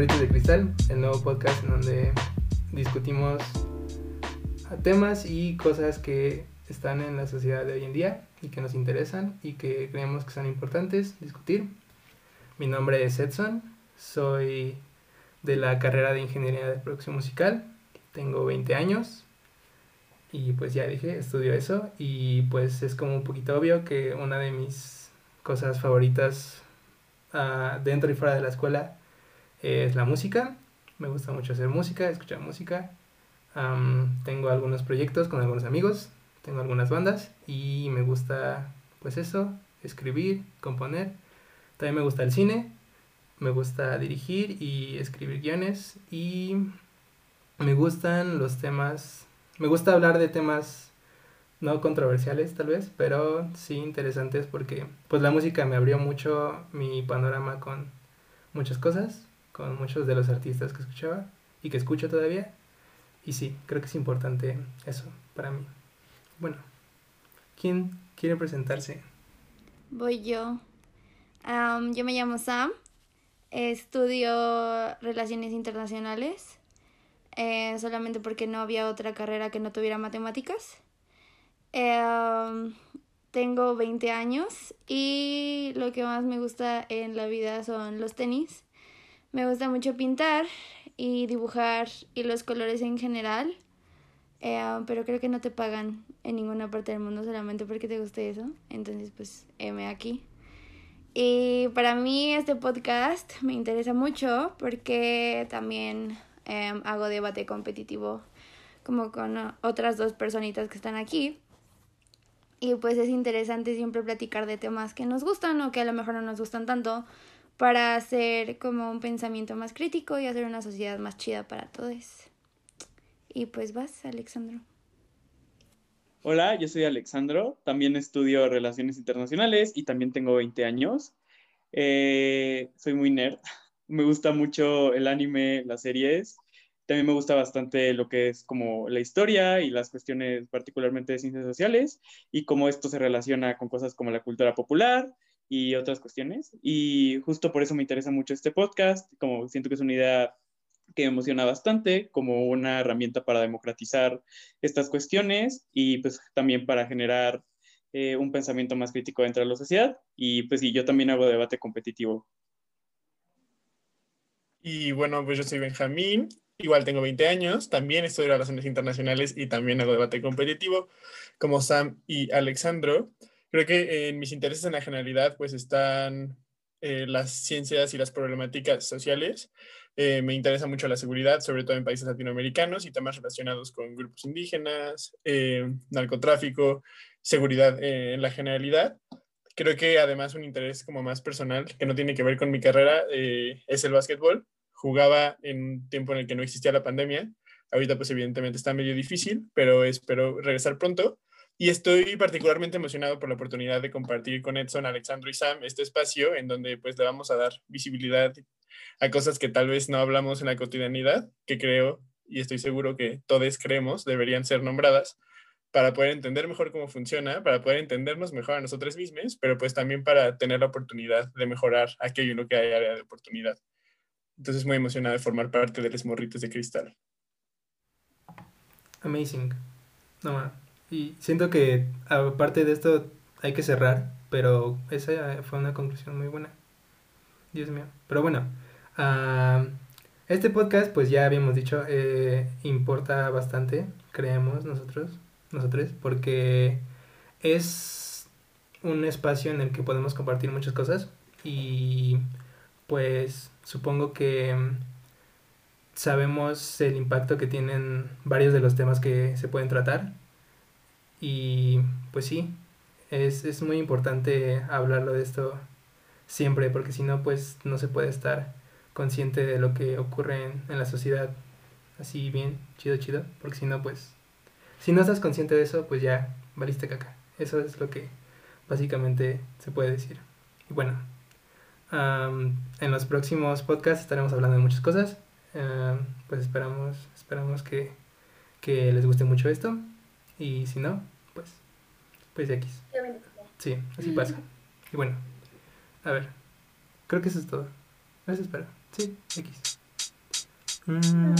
Morritos de Cristal, el nuevo podcast en donde discutimos temas y cosas que están en la sociedad de hoy en día y que nos interesan y que creemos que son importantes discutir. Mi nombre es Edson, soy de la carrera de Ingeniería de Producción Musical, tengo 20 años y pues ya dije, estudio eso y pues es como un poquito obvio que una de mis cosas favoritas uh, dentro y fuera de la escuela es la música. Me gusta mucho hacer música, escuchar música. Tengo algunos proyectos con algunos amigos, tengo algunas bandas y me gusta pues eso, escribir, componer. También me gusta el cine, me gusta dirigir y escribir guiones y me gustan los temas me gusta hablar de temas no controversiales tal vez, pero sí interesantes porque pues la música me abrió mucho mi panorama con muchas cosas, con muchos de los artistas que escuchaba y que escucho todavía. Y sí, creo que es importante eso para mí. Bueno, ¿quién quiere presentarse? Voy yo. yo me llamo Sam, estudio relaciones internacionales eh, solamente porque no había otra carrera que no tuviera matemáticas. Em, tengo 20 años y lo que más me gusta en la vida son los tenis. Me gusta mucho pintar y dibujar y los colores en general. Eh, pero creo que no te pagan en ninguna parte del mundo solamente porque te guste eso. Entonces, pues, M aquí. Y para mí este podcast me interesa mucho porque también Em, hago debate competitivo como con otras dos personitas que están aquí. Y pues es interesante siempre platicar de temas que nos gustan o que a lo mejor no nos gustan tanto para hacer como un pensamiento más crítico y hacer una sociedad más chida para todos. Y pues vas, Alexandro. Hola, yo soy Alexandro, también estudio Relaciones Internacionales y también tengo 20 años. Eh, soy muy nerd, me gusta mucho el anime, las series. También me gusta bastante lo que es como la historia y las cuestiones particularmente de ciencias sociales y cómo esto se relaciona con cosas como la cultura popular y otras cuestiones. Y justo por eso me interesa mucho este podcast, como siento que es una idea que me emociona bastante como una herramienta para democratizar estas cuestiones y pues también para generar eh, un pensamiento más crítico dentro de la sociedad. Y pues sí, yo también hago debate competitivo y bueno, pues yo soy Benjamín, igual tengo 20 años, también estudio relaciones internacionales y también hago debate competitivo, como Sam y Alexandro. Creo que en mis intereses en la generalidad pues están eh, las ciencias y las problemáticas sociales. Eh, me interesa mucho la seguridad, sobre todo en países latinoamericanos y temas relacionados con grupos indígenas, eh, narcotráfico, seguridad en la generalidad creo que además un interés como más personal, que no tiene que ver con mi carrera, eh, es el básquetbol. Jugaba en un tiempo en el que no existía la pandemia. Ahorita pues evidentemente está medio difícil, pero espero regresar pronto. Y estoy particularmente emocionado por la oportunidad de compartir con Edson, Alexandro y Sam este espacio en donde pues le vamos a dar visibilidad a cosas que tal vez no hablamos en la cotidianidad, que creo y estoy seguro que todos creemos deberían ser nombradas para poder entender mejor cómo funciona, para poder entendernos mejor a nosotros mismos, pero pues también para tener la oportunidad de mejorar aquello en lo que hay área de oportunidad. Entonces muy emocionado de formar parte de los morritos de cristal. Amazing. No, y siento que aparte de esto hay que cerrar, pero esa fue una conclusión muy buena. Dios mío. Pero bueno, este podcast, pues ya habíamos dicho, eh, importa bastante, creemos nosotros nosotros, porque es un espacio en el que podemos compartir muchas cosas y pues supongo que sabemos el impacto que tienen varios de los temas que se pueden tratar y pues sí, es, es muy importante hablarlo de esto siempre porque si no pues no se puede estar consciente de lo que ocurre en, en la sociedad así bien, chido, chido, porque si no pues si no estás consciente de eso, pues ya valiste caca. Eso es lo que básicamente se puede decir. Y bueno, en los próximos podcasts estaremos hablando de muchas cosas. pues esperamos, esperamos que, que, les guste mucho esto. Y si no, pues, pues X. Sí, así pasa. Y bueno, a ver, Creo que eso es todo. Eso espera. Sí, X. Mm,